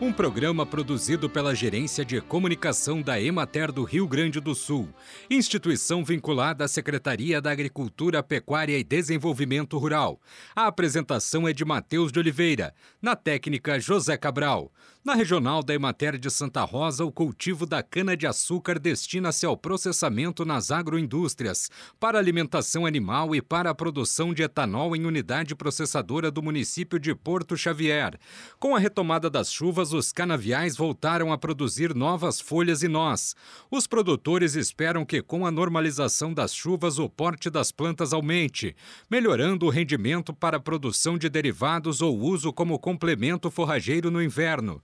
um programa produzido pela Gerência de Comunicação da Emater do Rio Grande do Sul, instituição vinculada à Secretaria da Agricultura, Pecuária e Desenvolvimento Rural. A apresentação é de Matheus de Oliveira, na técnica José Cabral. Na regional da Emater de Santa Rosa, o cultivo da cana-de-açúcar destina-se ao processamento nas agroindústrias, para alimentação animal e para a produção de etanol em unidade processadora do município de Porto Xavier. Com a retomada das chuvas, os canaviais voltaram a produzir novas folhas e nós. Os produtores esperam que, com a normalização das chuvas, o porte das plantas aumente, melhorando o rendimento para a produção de derivados ou uso como complemento forrageiro no inverno.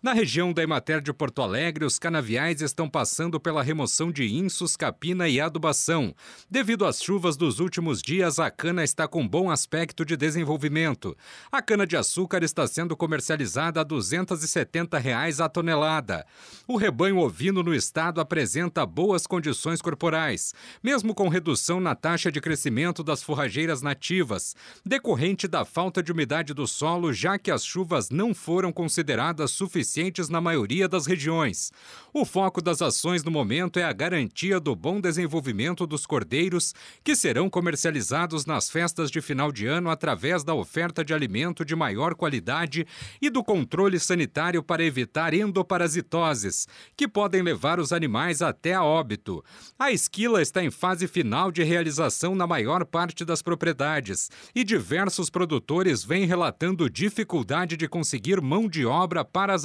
Na região da Emater de Porto Alegre, os canaviais estão passando pela remoção de insos, capina e adubação. Devido às chuvas dos últimos dias, a cana está com bom aspecto de desenvolvimento. A cana-de-açúcar está sendo comercializada a 270 reais a tonelada. O rebanho ovino no estado apresenta boas condições corporais, mesmo com redução na taxa de crescimento das forrageiras nativas, decorrente da falta de umidade do solo, já que as chuvas não foram consideradas suficientes na maioria das regiões. O foco das ações no momento é a garantia do bom desenvolvimento dos cordeiros, que serão comercializados nas festas de final de ano através da oferta de alimento de maior qualidade e do controle sanitário para evitar endoparasitoses, que podem levar os animais até a óbito. A esquila está em fase final de realização na maior parte das propriedades e diversos produtores vêm relatando dificuldade de conseguir mão de obra para as